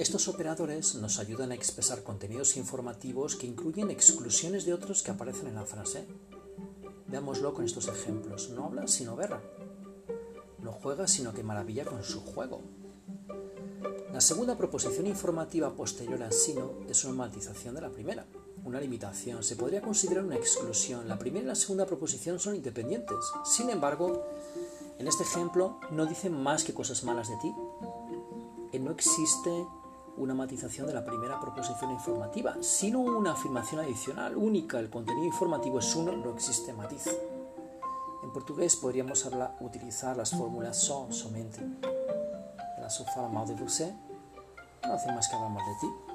Estos operadores nos ayudan a expresar contenidos informativos que incluyen exclusiones de otros que aparecen en la frase. Veámoslo con estos ejemplos. No habla sino berra. No juega sino que maravilla con su juego. La segunda proposición informativa posterior al sino es una matización de la primera, una limitación. Se podría considerar una exclusión. La primera y la segunda proposición son independientes. Sin embargo, en este ejemplo no dicen más que cosas malas de ti. No existe una matización de la primera proposición informativa, sino una afirmación adicional, única. El contenido informativo es uno, no existe matiz. En portugués podríamos hablar, utilizar las fórmulas son, somente. La sofala mal de você, no hace más que hablar mal de ti.